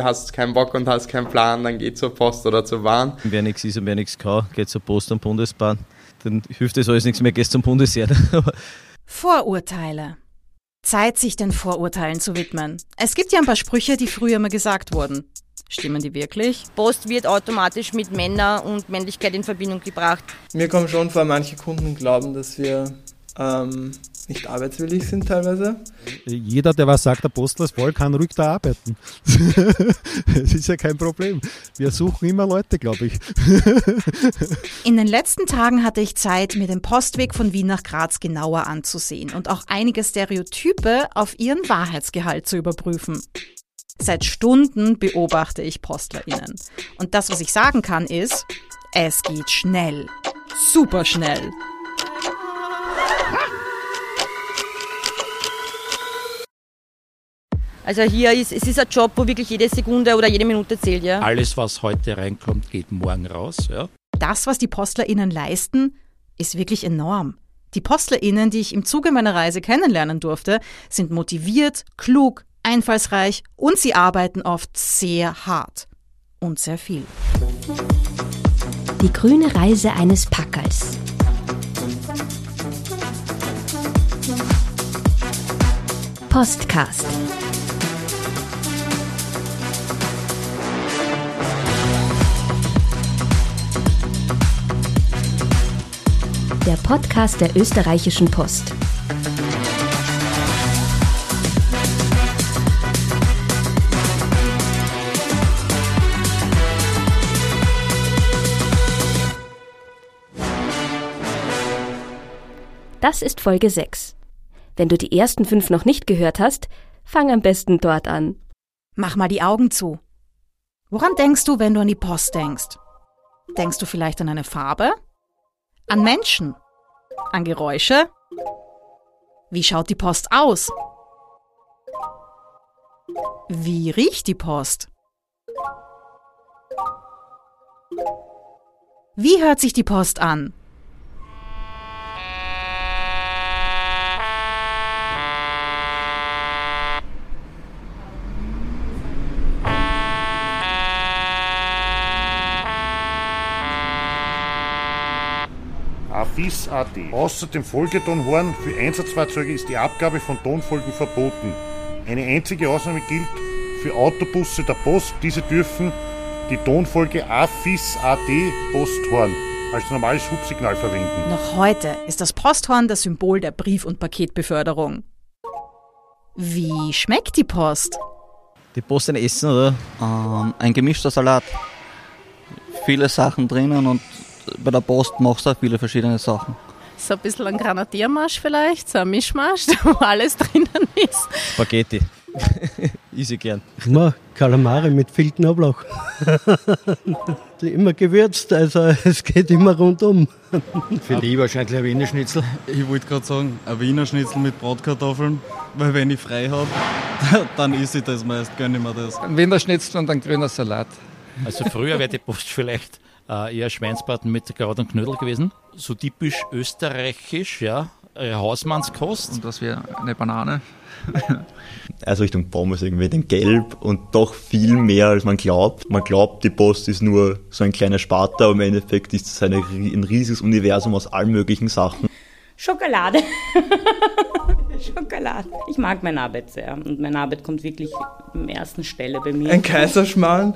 Hast keinen Bock und hast keinen Plan, dann geh zur Post oder zur Bahn. Wer nichts ist und wer nichts kann, geht zur Post und Bundesbahn. Dann hilft das alles nichts mehr, gehst zum Bundesheer. Vorurteile. Zeit, sich den Vorurteilen zu widmen. Es gibt ja ein paar Sprüche, die früher mal gesagt wurden. Stimmen die wirklich? Post wird automatisch mit Männer und Männlichkeit in Verbindung gebracht. Mir kommt schon vor, manche Kunden glauben, dass wir ähm, nicht arbeitswillig sind teilweise. Jeder, der was sagt, der Postel ist voll, kann ruhig da arbeiten. das ist ja kein Problem. Wir suchen immer Leute, glaube ich. In den letzten Tagen hatte ich Zeit, mir den Postweg von Wien nach Graz genauer anzusehen und auch einige Stereotype auf ihren Wahrheitsgehalt zu überprüfen. Seit Stunden beobachte ich PostlerInnen. Und das, was ich sagen kann, ist, es geht schnell. Super schnell. Also hier ist, es ist ein Job, wo wirklich jede Sekunde oder jede Minute zählt, ja. Alles, was heute reinkommt, geht morgen raus, ja. Das, was die PostlerInnen leisten, ist wirklich enorm. Die PostlerInnen, die ich im Zuge meiner Reise kennenlernen durfte, sind motiviert, klug, einfallsreich und sie arbeiten oft sehr hart und sehr viel. Die grüne Reise eines Packers. Postcast. Der Podcast der österreichischen Post. Das ist Folge 6. Wenn du die ersten fünf noch nicht gehört hast, fang am besten dort an. Mach mal die Augen zu. Woran denkst du, wenn du an die Post denkst? Denkst du vielleicht an eine Farbe? An Menschen? An Geräusche? Wie schaut die Post aus? Wie riecht die Post? Wie hört sich die Post an? FIS.at. Außer dem Folgetonhorn für Einsatzfahrzeuge ist die Abgabe von Tonfolgen verboten. Eine einzige Ausnahme gilt für Autobusse der Post. Diese dürfen die Tonfolge AFIS.at Posthorn als normales Hubsignal verwenden. Noch heute ist das Posthorn das Symbol der Brief- und Paketbeförderung. Wie schmeckt die Post? Die Post ein Essen, oder? Ähm, ein gemischter Salat. Viele Sachen drinnen und bei der Post machst du auch viele verschiedene Sachen. So ein bisschen ein Granatiermarsch vielleicht, so ein Mischmasch, wo alles drinnen ist. Spaghetti. Easy gern. Immer Kalamari mit viel Knoblauch. immer gewürzt, also es geht immer rundum. Für die wahrscheinlich ein Wiener Schnitzel. Ich wollte gerade sagen, ein Wiener Schnitzel mit Bratkartoffeln, weil wenn ich frei habe, dann esse ich das meist, gönne ich mir das. Ein Wiener Schnitzel und ein grüner Salat. Also früher wäre die Post vielleicht äh, eher Schweinsbraten mit Kraut und Knödel gewesen. So typisch österreichisch, ja. Äh, Hausmannskost. Und was wäre eine Banane? also Richtung Pommes irgendwie, den Gelb und doch viel mehr als man glaubt. Man glaubt, die Post ist nur so ein kleiner Sparta, aber im Endeffekt ist es eine, ein riesiges Universum aus allen möglichen Sachen. Schokolade. Schokolade. Ich mag meine Arbeit sehr und meine Arbeit kommt wirklich am ersten Stelle bei mir. Ein Kaiserschmarrn.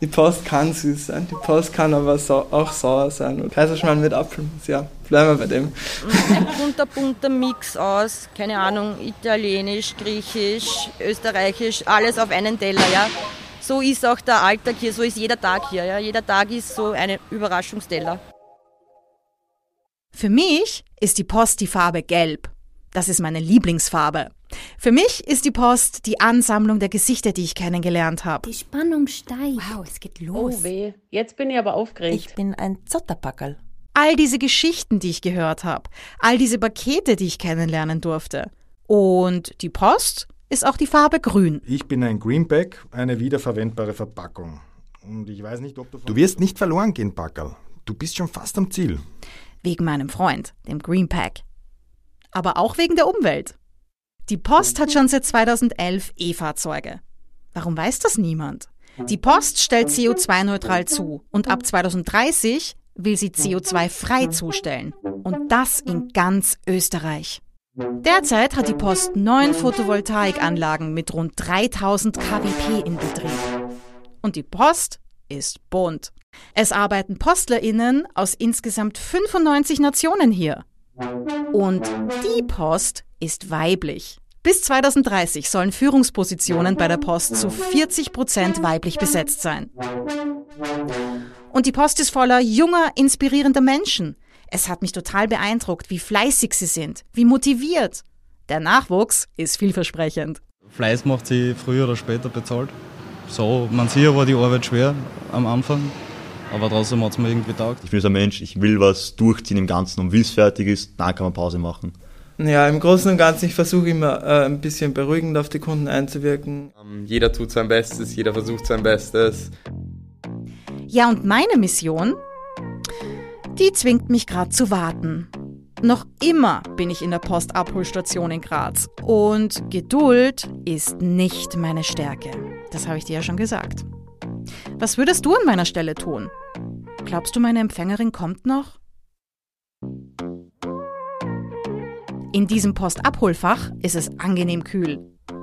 Die Post kann süß sein, die Post kann aber sau auch sauer sein. Und Kaiserschmarrn mit Apfelmus, ja, bleiben wir bei dem. Ein bunter, bunter Mix aus, keine Ahnung, italienisch, griechisch, österreichisch, alles auf einen Teller, ja. So ist auch der Alltag hier, so ist jeder Tag hier, ja. Jeder Tag ist so ein Überraschungsteller. Für mich ist die Post die Farbe Gelb. Das ist meine Lieblingsfarbe. Für mich ist die Post die Ansammlung der Gesichter, die ich kennengelernt habe. Die Spannung steigt. Wow, es geht los. Oh weh, jetzt bin ich aber aufgeregt. Ich bin ein Zotterpackerl. All diese Geschichten, die ich gehört habe, all diese Pakete, die ich kennenlernen durfte. Und die Post ist auch die Farbe grün. Ich bin ein Greenback, eine wiederverwendbare Verpackung. Und ich weiß nicht, ob du... Du wirst nicht verloren gehen, Packerl. Du bist schon fast am Ziel. Wegen meinem Freund, dem Greenpack aber auch wegen der Umwelt. Die Post hat schon seit 2011 E-Fahrzeuge. Warum weiß das niemand? Die Post stellt CO2-neutral zu und ab 2030 will sie CO2-frei zustellen. Und das in ganz Österreich. Derzeit hat die Post neun Photovoltaikanlagen mit rund 3000 kWp in Betrieb. Und die Post ist bunt. Es arbeiten PostlerInnen aus insgesamt 95 Nationen hier. Und die Post ist weiblich. Bis 2030 sollen Führungspositionen bei der Post zu 40 Prozent weiblich besetzt sein. Und die Post ist voller junger, inspirierender Menschen. Es hat mich total beeindruckt, wie fleißig sie sind, wie motiviert. Der Nachwuchs ist vielversprechend. Fleiß macht sie früher oder später bezahlt. So, man sieht war die Arbeit schwer am Anfang, aber trotzdem hat es mir irgendwie taugt. Ich bin so ein Mensch, ich will was durchziehen im Ganzen und wie es fertig ist, dann kann man Pause machen. Ja, im Großen und Ganzen, ich versuche immer äh, ein bisschen beruhigend auf die Kunden einzuwirken. Ähm, jeder tut sein Bestes, jeder versucht sein Bestes. Ja, und meine Mission, die zwingt mich gerade zu warten. Noch immer bin ich in der Postabholstation in Graz. Und Geduld ist nicht meine Stärke. Das habe ich dir ja schon gesagt. Was würdest du an meiner Stelle tun? Glaubst du, meine Empfängerin kommt noch? In diesem Postabholfach ist es angenehm kühl.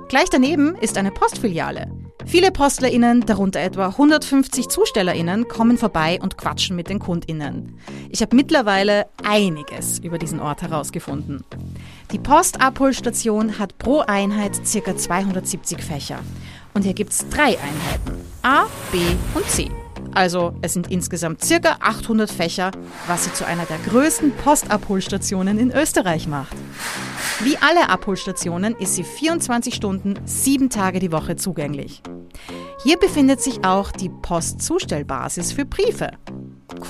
Gleich daneben ist eine Postfiliale. Viele PostlerInnen, darunter etwa 150 ZustellerInnen, kommen vorbei und quatschen mit den KundInnen. Ich habe mittlerweile einiges über diesen Ort herausgefunden. Die Postabholstation hat pro Einheit ca. 270 Fächer. Und hier gibt es drei Einheiten: A, B und C. Also es sind insgesamt ca. 800 Fächer, was sie zu einer der größten Postabholstationen in Österreich macht. Wie alle Abholstationen ist sie 24 Stunden, sieben Tage die Woche zugänglich. Hier befindet sich auch die Postzustellbasis für Briefe.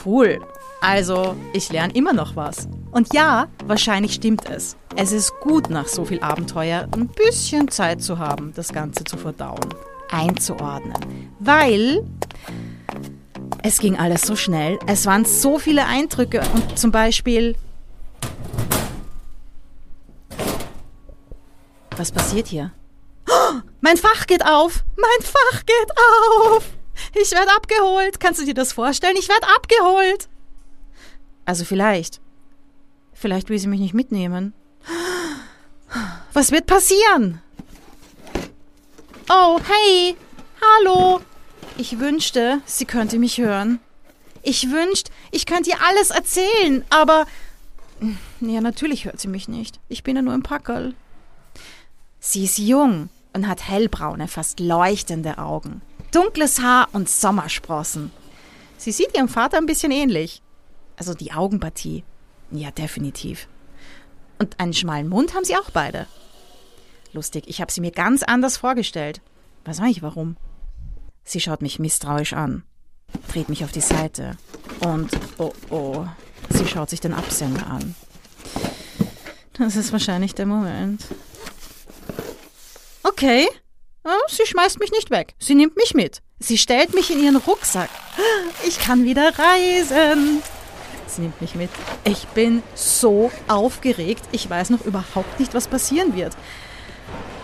Cool. Also, ich lerne immer noch was. Und ja, wahrscheinlich stimmt es. Es ist gut, nach so viel Abenteuer ein bisschen Zeit zu haben, das Ganze zu verdauen, einzuordnen. Weil es ging alles so schnell. Es waren so viele Eindrücke und zum Beispiel. Was passiert hier? Oh, mein Fach geht auf! Mein Fach geht auf! Ich werde abgeholt. Kannst du dir das vorstellen? Ich werde abgeholt. Also vielleicht. Vielleicht will sie mich nicht mitnehmen. Was wird passieren? Oh, hey. Hallo. Ich wünschte, sie könnte mich hören. Ich wünschte, ich könnte ihr alles erzählen, aber. Ja, natürlich hört sie mich nicht. Ich bin ja nur im Packerl. Sie ist jung und hat hellbraune, fast leuchtende Augen, dunkles Haar und Sommersprossen. Sie sieht ihrem Vater ein bisschen ähnlich. Also die Augenpartie. Ja, definitiv. Und einen schmalen Mund haben sie auch beide. Lustig, ich habe sie mir ganz anders vorgestellt. Weiß nicht warum. Sie schaut mich misstrauisch an, dreht mich auf die Seite und, oh oh, sie schaut sich den Absender an. Das ist wahrscheinlich der Moment. Okay, sie schmeißt mich nicht weg. Sie nimmt mich mit. Sie stellt mich in ihren Rucksack. Ich kann wieder reisen. Sie nimmt mich mit. Ich bin so aufgeregt. Ich weiß noch überhaupt nicht, was passieren wird.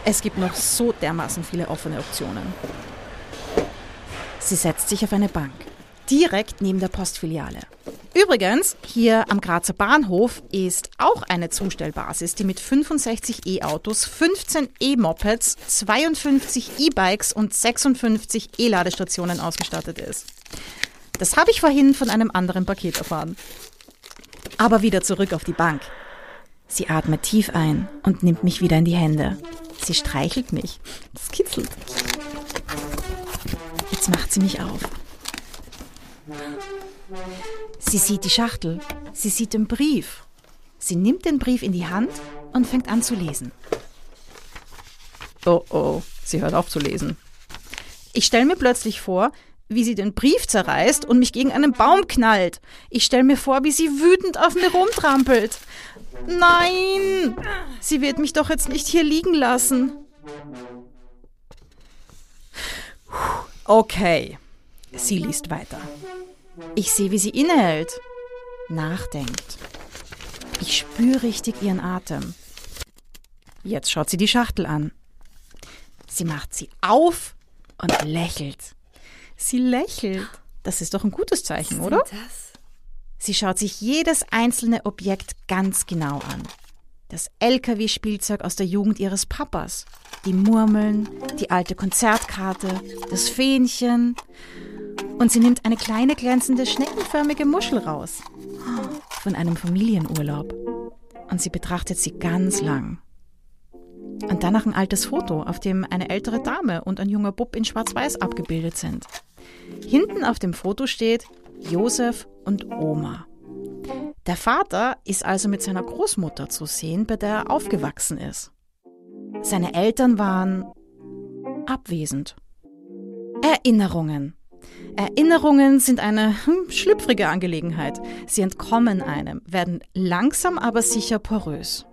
Es gibt noch so dermaßen viele offene Optionen. Sie setzt sich auf eine Bank, direkt neben der Postfiliale. Übrigens, hier am Grazer Bahnhof ist auch eine Zustellbasis, die mit 65 E-Autos, 15 E-Mopeds, 52 E-Bikes und 56 E-Ladestationen ausgestattet ist. Das habe ich vorhin von einem anderen Paket erfahren. Aber wieder zurück auf die Bank. Sie atmet tief ein und nimmt mich wieder in die Hände. Sie streichelt mich. Das kitzelt. Jetzt macht sie mich auf. Sie sieht die Schachtel. Sie sieht den Brief. Sie nimmt den Brief in die Hand und fängt an zu lesen. Oh oh, sie hört auf zu lesen. Ich stelle mir plötzlich vor, wie sie den Brief zerreißt und mich gegen einen Baum knallt. Ich stelle mir vor, wie sie wütend auf mir rumtrampelt. Nein! Sie wird mich doch jetzt nicht hier liegen lassen. Okay. Sie liest weiter. Ich sehe, wie sie innehält, nachdenkt. Ich spüre richtig ihren Atem. Jetzt schaut sie die Schachtel an. Sie macht sie auf und lächelt. Sie lächelt. Das ist doch ein gutes Zeichen, oder? Sie schaut sich jedes einzelne Objekt ganz genau an. Das LKW-Spielzeug aus der Jugend ihres Papas, die Murmeln, die alte Konzertkarte, das Fähnchen. Und sie nimmt eine kleine glänzende schneckenförmige Muschel raus. Von einem Familienurlaub. Und sie betrachtet sie ganz lang. Und danach ein altes Foto, auf dem eine ältere Dame und ein junger Bub in Schwarz-Weiß abgebildet sind. Hinten auf dem Foto steht Josef und Oma. Der Vater ist also mit seiner Großmutter zu sehen, bei der er aufgewachsen ist. Seine Eltern waren abwesend. Erinnerungen. Erinnerungen sind eine hm, schlüpfrige Angelegenheit. Sie entkommen einem, werden langsam aber sicher porös.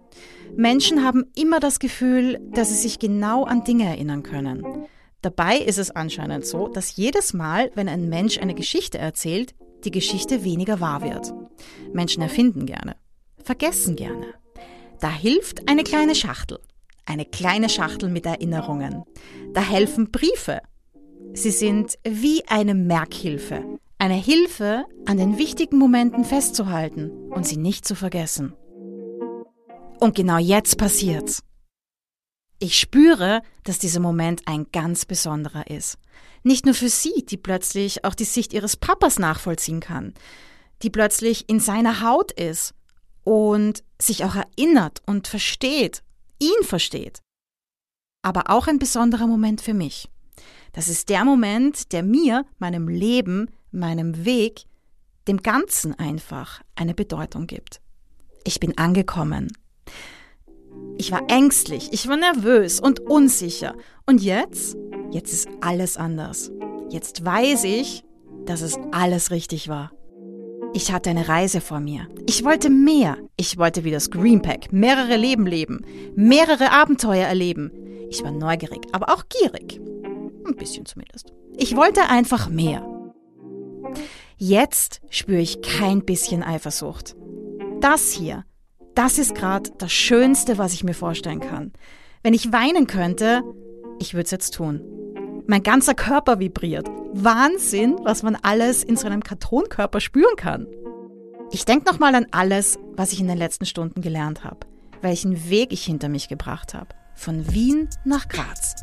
Menschen haben immer das Gefühl, dass sie sich genau an Dinge erinnern können. Dabei ist es anscheinend so, dass jedes Mal, wenn ein Mensch eine Geschichte erzählt, die Geschichte weniger wahr wird. Menschen erfinden gerne, vergessen gerne. Da hilft eine kleine Schachtel. Eine kleine Schachtel mit Erinnerungen. Da helfen Briefe. Sie sind wie eine Merkhilfe. Eine Hilfe, an den wichtigen Momenten festzuhalten und sie nicht zu vergessen. Und genau jetzt passiert's. Ich spüre, dass dieser Moment ein ganz besonderer ist. Nicht nur für sie, die plötzlich auch die Sicht ihres Papas nachvollziehen kann, die plötzlich in seiner Haut ist und sich auch erinnert und versteht, ihn versteht. Aber auch ein besonderer Moment für mich. Das ist der Moment, der mir, meinem Leben, meinem Weg, dem Ganzen einfach eine Bedeutung gibt. Ich bin angekommen. Ich war ängstlich, ich war nervös und unsicher. Und jetzt? Jetzt ist alles anders. Jetzt weiß ich, dass es alles richtig war. Ich hatte eine Reise vor mir. Ich wollte mehr. Ich wollte wie das Greenpack mehrere Leben leben, mehrere Abenteuer erleben. Ich war neugierig, aber auch gierig. Ein bisschen zumindest. Ich wollte einfach mehr. Jetzt spüre ich kein bisschen Eifersucht. Das hier, das ist gerade das Schönste, was ich mir vorstellen kann. Wenn ich weinen könnte, ich würde es jetzt tun. Mein ganzer Körper vibriert. Wahnsinn, was man alles in so einem Kartonkörper spüren kann. Ich denke nochmal an alles, was ich in den letzten Stunden gelernt habe, welchen Weg ich hinter mich gebracht habe. Von Wien nach Graz.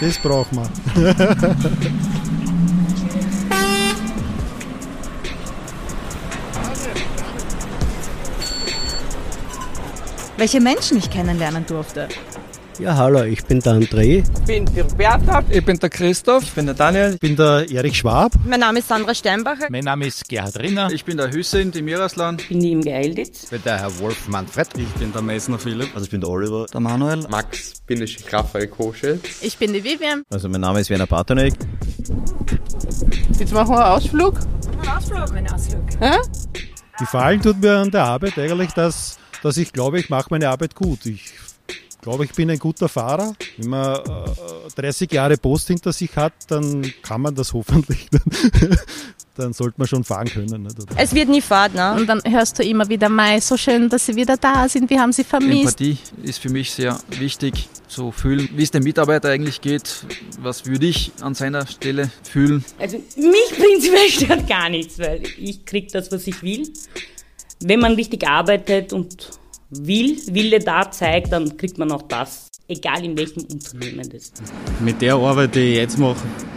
Das brauchen wir. welche Menschen ich kennenlernen durfte. Ja, hallo, ich bin der André. Ich bin die Roberta. Ich bin der Christoph. Ich bin der Daniel. Ich bin der Erich Schwab. Mein Name ist Sandra Steinbacher. Mein Name ist Gerhard Rinner. Ich bin der Hüseyin, die Miraslan. Ich bin die im Geilditz. Ich bin der Herr Wolf Manfred. Ich bin der Messner Philipp. Also ich bin der Oliver. Der Manuel. Max, bin ich Raphael Koschel. Ich bin die Vivian. Also mein Name ist Werner Bartonek. Jetzt machen wir einen Ausflug. Einen Ausflug, einen Ausflug. Hä? Gefallen tut mir an der Arbeit eigentlich, dass, dass ich glaube, ich mache meine Arbeit gut. Ich glaube, ich bin ein guter Fahrer. Wenn man äh, 30 Jahre Post hinter sich hat, dann kann man das hoffentlich. dann sollte man schon fahren können. Nicht? Es wird nie Fahrt, ne? Und dann hörst du immer wieder, Mai, so schön, dass sie wieder da sind, wir haben sie vermisst. Empathie ist für mich sehr wichtig, zu fühlen, wie es dem Mitarbeiter eigentlich geht, was würde ich an seiner Stelle fühlen. Also mich prinzipiell stört gar nichts, weil ich kriege das, was ich will. Wenn man richtig arbeitet und will, Wille da zeigt, dann kriegt man auch das. Egal in welchem Unternehmen das ist. Mit der Arbeit, die ich jetzt mache,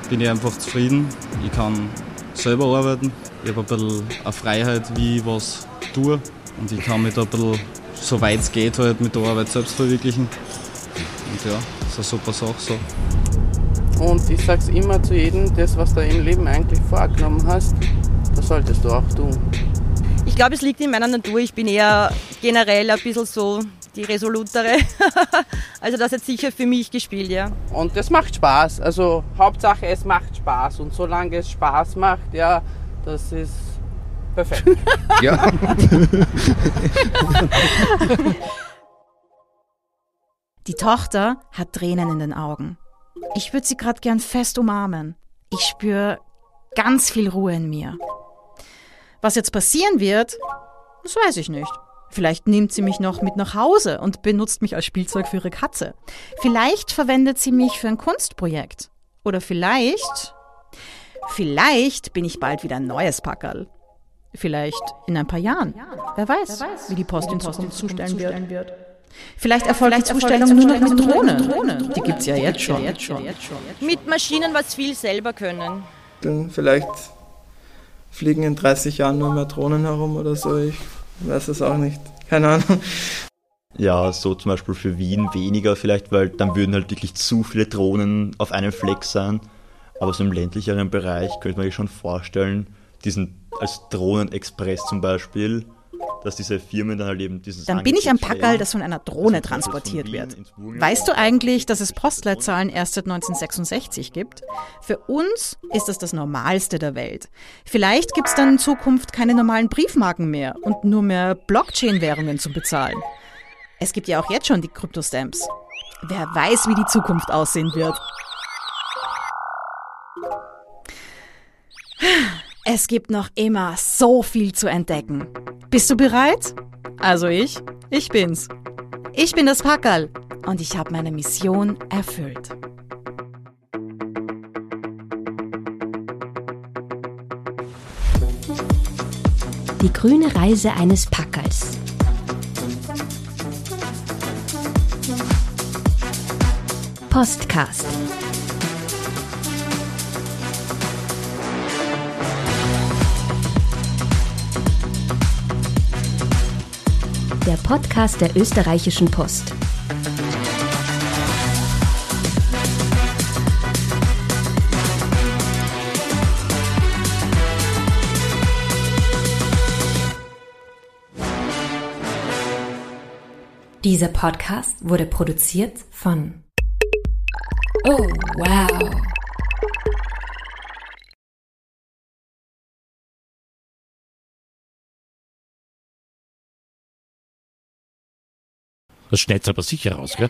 bin ich einfach zufrieden. Ich kann selber arbeiten. Ich habe ein bisschen eine Freiheit, wie ich was tue. Und ich kann mich da ein bisschen, soweit es geht, halt mit der Arbeit selbst verwirklichen. Und ja, das ist eine super Sache so. Und ich sag's immer zu jedem, das, was du im Leben eigentlich vorgenommen hast, das solltest du auch tun. Ich glaube, es liegt in meiner Natur. Ich bin eher generell ein bisschen so die resolutere. also das hat sicher für mich gespielt, ja. Und das macht Spaß. Also Hauptsache, es macht Spaß. Und solange es Spaß macht, ja, das ist perfekt. Ja. Die Tochter hat Tränen in den Augen. Ich würde sie gerade gern fest umarmen. Ich spüre ganz viel Ruhe in mir. Was jetzt passieren wird, das weiß ich nicht. Vielleicht nimmt sie mich noch mit nach Hause und benutzt mich als Spielzeug für ihre Katze. Vielleicht verwendet sie mich für ein Kunstprojekt. Oder vielleicht, vielleicht bin ich bald wieder ein neues Packerl. Vielleicht in ein paar Jahren. Wer weiß, wie die Post in Zukunft zustellen wird. Vielleicht erfolgt die Zustellung nur noch mit Drohne. Die gibt's ja jetzt schon. Mit Maschinen, was viel selber können. Dann vielleicht fliegen in 30 Jahren nur mehr Drohnen herum oder so. Ich weiß es auch nicht. Keine Ahnung. Ja, so zum Beispiel für Wien weniger vielleicht, weil dann würden halt wirklich zu viele Drohnen auf einem Fleck sein. Aber so im ländlicheren Bereich könnte man sich schon vorstellen, diesen als Drohnenexpress zum Beispiel, dass diese Firmen dann halt eben dieses Dann bin ich am Packerl, das von einer Drohne transportiert wird. Weißt du eigentlich, dass es Postleitzahlen erst seit 1966 gibt? Für uns ist das das Normalste der Welt. Vielleicht gibt es dann in Zukunft keine normalen Briefmarken mehr und nur mehr Blockchain-Währungen zum Bezahlen. Es gibt ja auch jetzt schon die Kryptostamps. Wer weiß, wie die Zukunft aussehen wird. Es gibt noch immer so viel zu entdecken. Bist du bereit? Also ich, ich bin's. Ich bin das Packerl und ich habe meine Mission erfüllt. Die grüne Reise eines Packerls. Postcast. Der Podcast der österreichischen Post. Dieser Podcast wurde produziert von Oh, wow. Das schneidet aber sicher raus, gell?